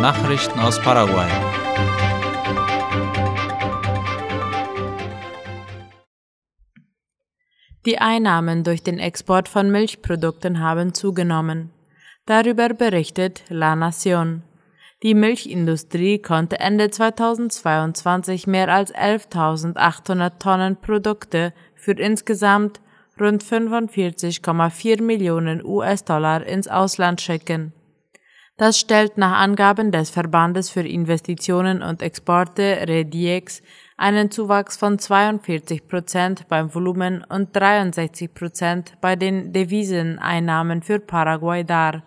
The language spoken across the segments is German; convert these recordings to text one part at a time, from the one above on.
Nachrichten aus Paraguay. Die Einnahmen durch den Export von Milchprodukten haben zugenommen. Darüber berichtet La Nación. Die Milchindustrie konnte Ende 2022 mehr als 11.800 Tonnen Produkte für insgesamt rund 45,4 Millionen US-Dollar ins Ausland schicken. Das stellt nach Angaben des Verbandes für Investitionen und Exporte REDIEX einen Zuwachs von 42 Prozent beim Volumen und 63 Prozent bei den Deviseneinnahmen für Paraguay dar.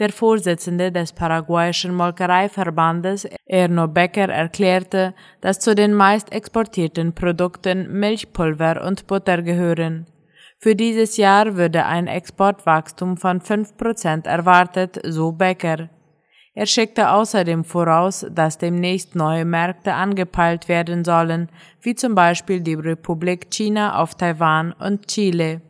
Der Vorsitzende des paraguayischen Molkereiverbandes, Erno Becker, erklärte, dass zu den meist exportierten Produkten Milchpulver und Butter gehören. Für dieses Jahr würde ein Exportwachstum von 5% erwartet, so Becker. Er schickte außerdem voraus, dass demnächst neue Märkte angepeilt werden sollen, wie zum Beispiel die Republik China auf Taiwan und Chile.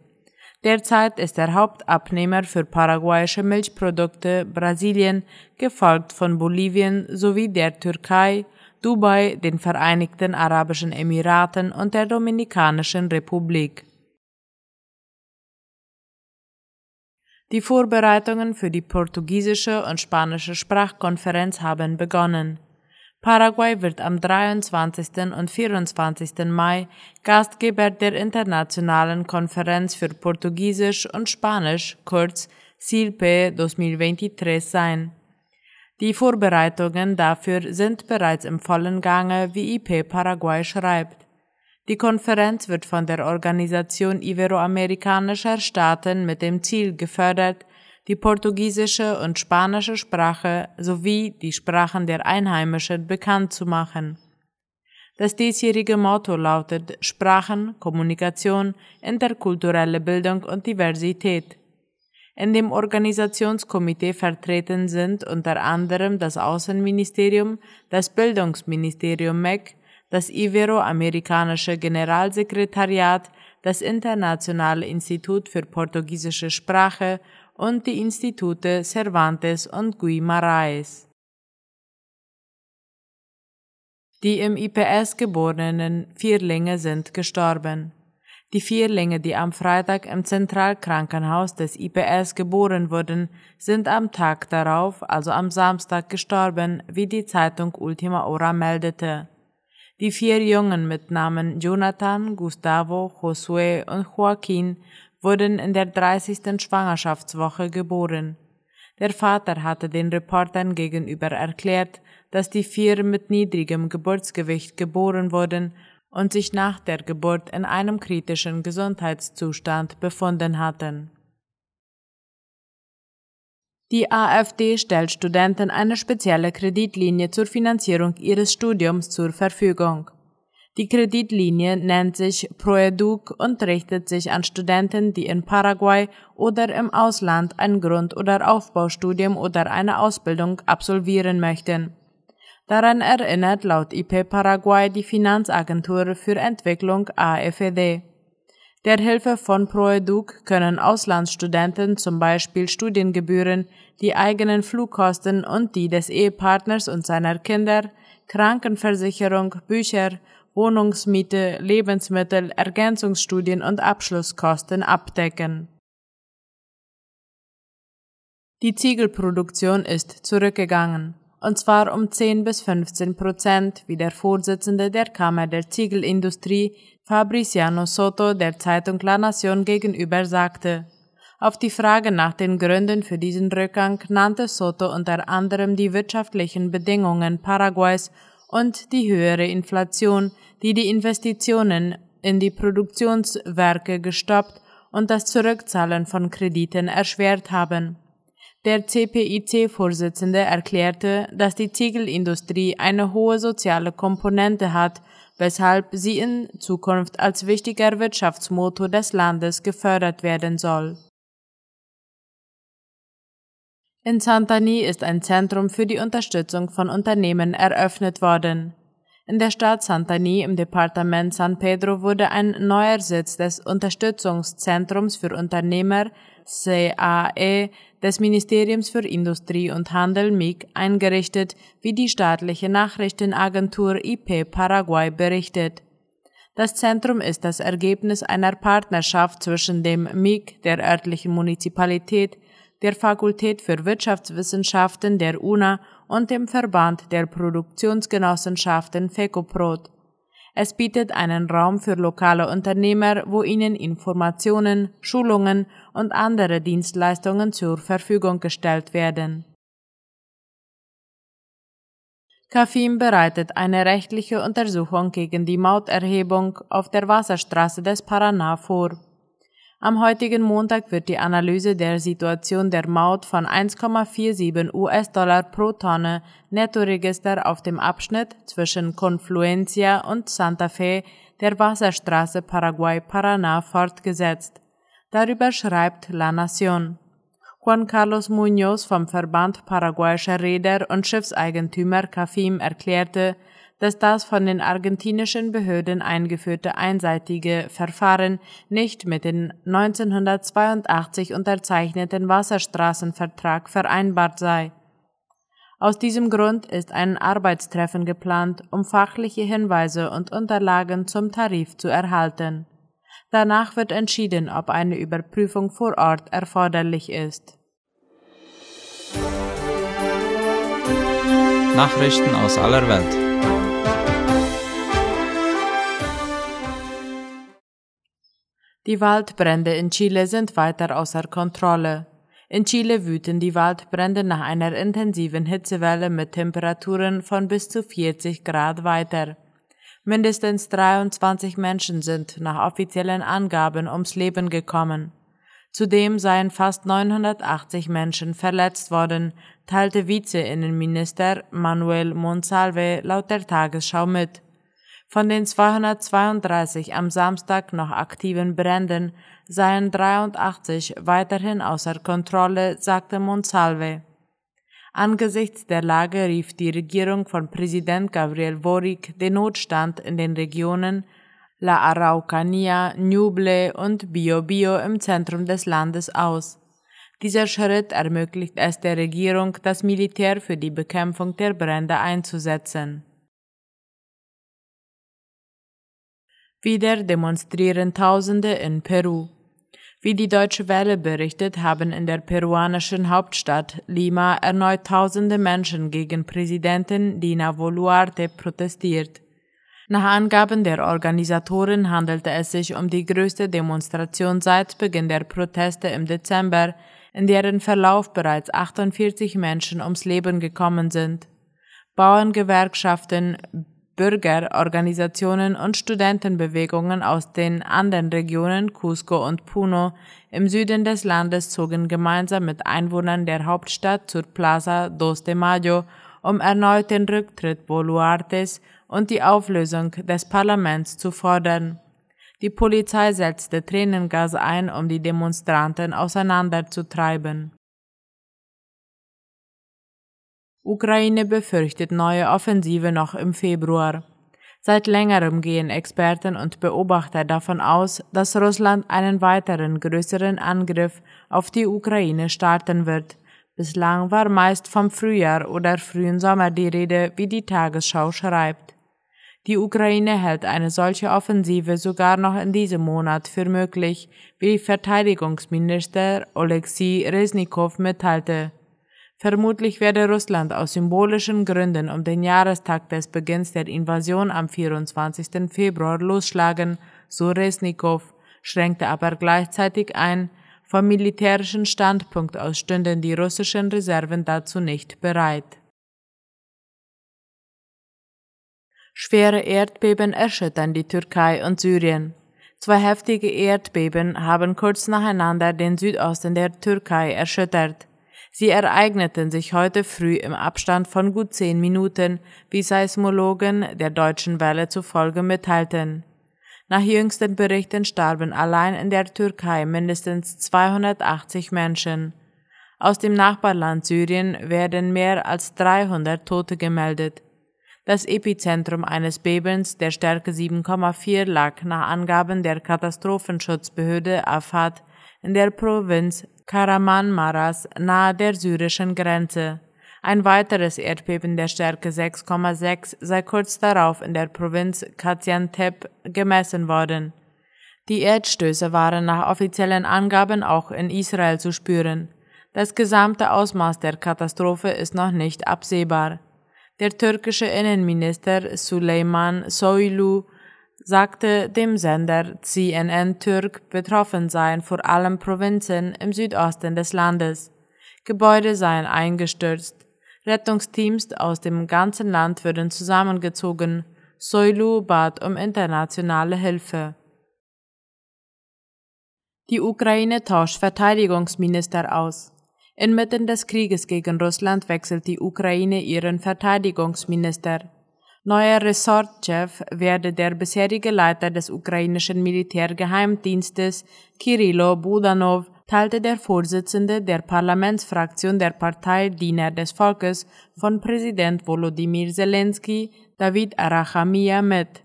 Derzeit ist der Hauptabnehmer für paraguayische Milchprodukte Brasilien, gefolgt von Bolivien sowie der Türkei, Dubai, den Vereinigten Arabischen Emiraten und der Dominikanischen Republik. Die Vorbereitungen für die portugiesische und spanische Sprachkonferenz haben begonnen. Paraguay wird am 23. und 24. Mai Gastgeber der Internationalen Konferenz für Portugiesisch und Spanisch, kurz CILPE 2023 sein. Die Vorbereitungen dafür sind bereits im vollen Gange, wie IP Paraguay schreibt. Die Konferenz wird von der Organisation Iberoamerikanischer Staaten mit dem Ziel gefördert, die portugiesische und spanische Sprache sowie die Sprachen der Einheimischen bekannt zu machen. Das diesjährige Motto lautet Sprachen, Kommunikation, interkulturelle Bildung und Diversität. In dem Organisationskomitee vertreten sind unter anderem das Außenministerium, das Bildungsministerium MEC, das Iberoamerikanische Generalsekretariat, das Internationale Institut für portugiesische Sprache und die Institute Cervantes und Guimaraes. Die im IPS geborenen Vierlinge sind gestorben. Die Vierlinge, die am Freitag im Zentralkrankenhaus des IPS geboren wurden, sind am Tag darauf, also am Samstag, gestorben, wie die Zeitung Ultima Hora meldete. Die vier Jungen mit Namen Jonathan, Gustavo, Josué und Joaquin wurden in der 30. Schwangerschaftswoche geboren. Der Vater hatte den Reportern gegenüber erklärt, dass die vier mit niedrigem Geburtsgewicht geboren wurden und sich nach der Geburt in einem kritischen Gesundheitszustand befunden hatten. Die AfD stellt Studenten eine spezielle Kreditlinie zur Finanzierung ihres Studiums zur Verfügung. Die Kreditlinie nennt sich Proeduc und richtet sich an Studenten, die in Paraguay oder im Ausland ein Grund- oder Aufbaustudium oder eine Ausbildung absolvieren möchten. Daran erinnert laut IP Paraguay die Finanzagentur für Entwicklung AFED. Der Hilfe von Proeduc können Auslandsstudenten zum Beispiel Studiengebühren, die eigenen Flugkosten und die des Ehepartners und seiner Kinder, Krankenversicherung, Bücher, Wohnungsmiete, Lebensmittel, Ergänzungsstudien und Abschlusskosten abdecken. Die Ziegelproduktion ist zurückgegangen, und zwar um 10 bis 15 Prozent, wie der Vorsitzende der Kammer der Ziegelindustrie Fabriciano Soto der Zeitung La Nación gegenüber sagte. Auf die Frage nach den Gründen für diesen Rückgang nannte Soto unter anderem die wirtschaftlichen Bedingungen Paraguays und die höhere Inflation, die die Investitionen in die Produktionswerke gestoppt und das Zurückzahlen von Krediten erschwert haben. Der CPIC-Vorsitzende erklärte, dass die Ziegelindustrie eine hohe soziale Komponente hat weshalb sie in Zukunft als wichtiger Wirtschaftsmotor des Landes gefördert werden soll. In Santani ist ein Zentrum für die Unterstützung von Unternehmen eröffnet worden. In der Stadt Santani im Departement San Pedro wurde ein neuer Sitz des Unterstützungszentrums für Unternehmer CAE des Ministeriums für Industrie und Handel MIG eingerichtet, wie die staatliche Nachrichtenagentur IP Paraguay berichtet. Das Zentrum ist das Ergebnis einer Partnerschaft zwischen dem MIG der örtlichen Municipalität, der Fakultät für Wirtschaftswissenschaften der UNA und dem Verband der Produktionsgenossenschaften FECOPROT. Es bietet einen Raum für lokale Unternehmer, wo ihnen Informationen, Schulungen und andere Dienstleistungen zur Verfügung gestellt werden. Kafim bereitet eine rechtliche Untersuchung gegen die Mauterhebung auf der Wasserstraße des Paraná vor. Am heutigen Montag wird die Analyse der Situation der Maut von 1,47 US-Dollar pro Tonne Nettoregister auf dem Abschnitt zwischen Confluencia und Santa Fe der Wasserstraße Paraguay-Paraná fortgesetzt. Darüber schreibt La Nación. Juan Carlos Muñoz vom Verband paraguayischer Räder und Schiffseigentümer CAFIM erklärte, dass das von den argentinischen Behörden eingeführte einseitige Verfahren nicht mit dem 1982 unterzeichneten Wasserstraßenvertrag vereinbart sei. Aus diesem Grund ist ein Arbeitstreffen geplant, um fachliche Hinweise und Unterlagen zum Tarif zu erhalten. Danach wird entschieden, ob eine Überprüfung vor Ort erforderlich ist. Nachrichten aus aller Welt. Die Waldbrände in Chile sind weiter außer Kontrolle. In Chile wüten die Waldbrände nach einer intensiven Hitzewelle mit Temperaturen von bis zu 40 Grad weiter. Mindestens 23 Menschen sind nach offiziellen Angaben ums Leben gekommen. Zudem seien fast 980 Menschen verletzt worden, teilte Vize-Innenminister Manuel Monsalve laut der Tagesschau mit. Von den 232 am Samstag noch aktiven Bränden seien 83 weiterhin außer Kontrolle, sagte Monsalve. Angesichts der Lage rief die Regierung von Präsident Gabriel Boric den Notstand in den Regionen La Araucanía, Ñuble und Biobío im Zentrum des Landes aus. Dieser Schritt ermöglicht es der Regierung, das Militär für die Bekämpfung der Brände einzusetzen. Wieder demonstrieren Tausende in Peru. Wie die Deutsche Welle berichtet, haben in der peruanischen Hauptstadt Lima erneut tausende Menschen gegen Präsidentin Dina Boluarte protestiert. Nach Angaben der Organisatoren handelte es sich um die größte Demonstration seit Beginn der Proteste im Dezember, in deren Verlauf bereits 48 Menschen ums Leben gekommen sind. Bauerngewerkschaften, Bürgerorganisationen und Studentenbewegungen aus den anderen Regionen Cusco und Puno im Süden des Landes zogen gemeinsam mit Einwohnern der Hauptstadt zur Plaza Dos de Mayo, um erneut den Rücktritt Boluartes und die Auflösung des Parlaments zu fordern. Die Polizei setzte Tränengas ein, um die Demonstranten auseinanderzutreiben. Ukraine befürchtet neue Offensive noch im Februar. Seit längerem gehen Experten und Beobachter davon aus, dass Russland einen weiteren größeren Angriff auf die Ukraine starten wird. Bislang war meist vom Frühjahr oder frühen Sommer die Rede, wie die Tagesschau schreibt. Die Ukraine hält eine solche Offensive sogar noch in diesem Monat für möglich, wie Verteidigungsminister Oleksiy Resnikow mitteilte. Vermutlich werde Russland aus symbolischen Gründen um den Jahrestag des Beginns der Invasion am 24. Februar losschlagen, so Resnikow, schränkte aber gleichzeitig ein, vom militärischen Standpunkt aus stünden die russischen Reserven dazu nicht bereit. Schwere Erdbeben erschüttern die Türkei und Syrien. Zwei heftige Erdbeben haben kurz nacheinander den Südosten der Türkei erschüttert. Sie ereigneten sich heute früh im Abstand von gut zehn Minuten, wie Seismologen der Deutschen Welle zufolge mitteilten. Nach jüngsten Berichten starben allein in der Türkei mindestens 280 Menschen. Aus dem Nachbarland Syrien werden mehr als 300 Tote gemeldet. Das Epizentrum eines Bebens der Stärke 7,4 lag nach Angaben der Katastrophenschutzbehörde AFAD in der Provinz Karaman-Maras nahe der syrischen Grenze. Ein weiteres Erdbeben der Stärke 6,6 sei kurz darauf in der Provinz Gaziantep gemessen worden. Die Erdstöße waren nach offiziellen Angaben auch in Israel zu spüren. Das gesamte Ausmaß der Katastrophe ist noch nicht absehbar. Der türkische Innenminister Süleyman Soylu sagte dem Sender CNN Türk, betroffen seien vor allem Provinzen im Südosten des Landes. Gebäude seien eingestürzt. Rettungsteams aus dem ganzen Land würden zusammengezogen. Soylu bat um internationale Hilfe. Die Ukraine tauscht Verteidigungsminister aus. Inmitten des Krieges gegen Russland wechselt die Ukraine ihren Verteidigungsminister. Neuer Ressortchef werde der bisherige Leiter des ukrainischen Militärgeheimdienstes Kirilo Budanov, teilte der Vorsitzende der Parlamentsfraktion der Partei Diener des Volkes von Präsident Volodymyr Zelensky, David Arachamia, mit.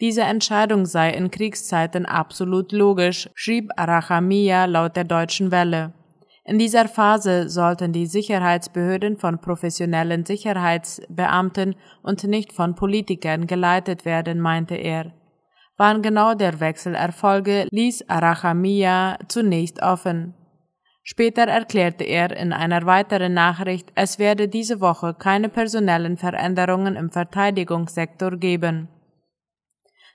Diese Entscheidung sei in Kriegszeiten absolut logisch, schrieb Arachamia laut der Deutschen Welle. In dieser Phase sollten die Sicherheitsbehörden von professionellen Sicherheitsbeamten und nicht von Politikern geleitet werden, meinte er. Wann genau der Wechsel erfolge, ließ Arachamia zunächst offen. Später erklärte er in einer weiteren Nachricht, es werde diese Woche keine personellen Veränderungen im Verteidigungssektor geben.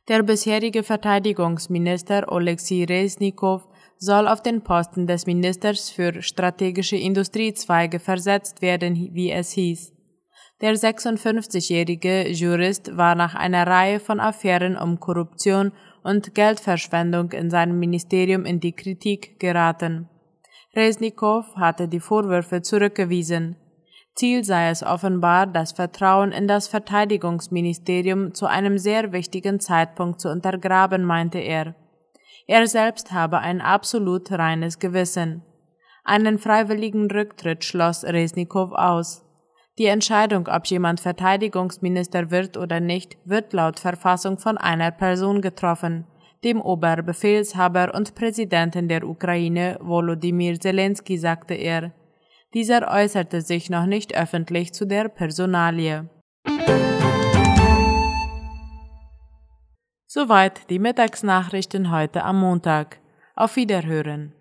Der bisherige Verteidigungsminister Oleksiy Resnikow soll auf den Posten des Ministers für strategische Industriezweige versetzt werden, wie es hieß. Der 56-jährige Jurist war nach einer Reihe von Affären um Korruption und Geldverschwendung in seinem Ministerium in die Kritik geraten. Resnikow hatte die Vorwürfe zurückgewiesen. Ziel sei es offenbar, das Vertrauen in das Verteidigungsministerium zu einem sehr wichtigen Zeitpunkt zu untergraben, meinte er. Er selbst habe ein absolut reines Gewissen. Einen freiwilligen Rücktritt schloss Resnikow aus. Die Entscheidung, ob jemand Verteidigungsminister wird oder nicht, wird laut Verfassung von einer Person getroffen, dem Oberbefehlshaber und Präsidenten der Ukraine Volodymyr Zelensky, sagte er. Dieser äußerte sich noch nicht öffentlich zu der Personalie. Soweit die Mittagsnachrichten heute am Montag. Auf Wiederhören.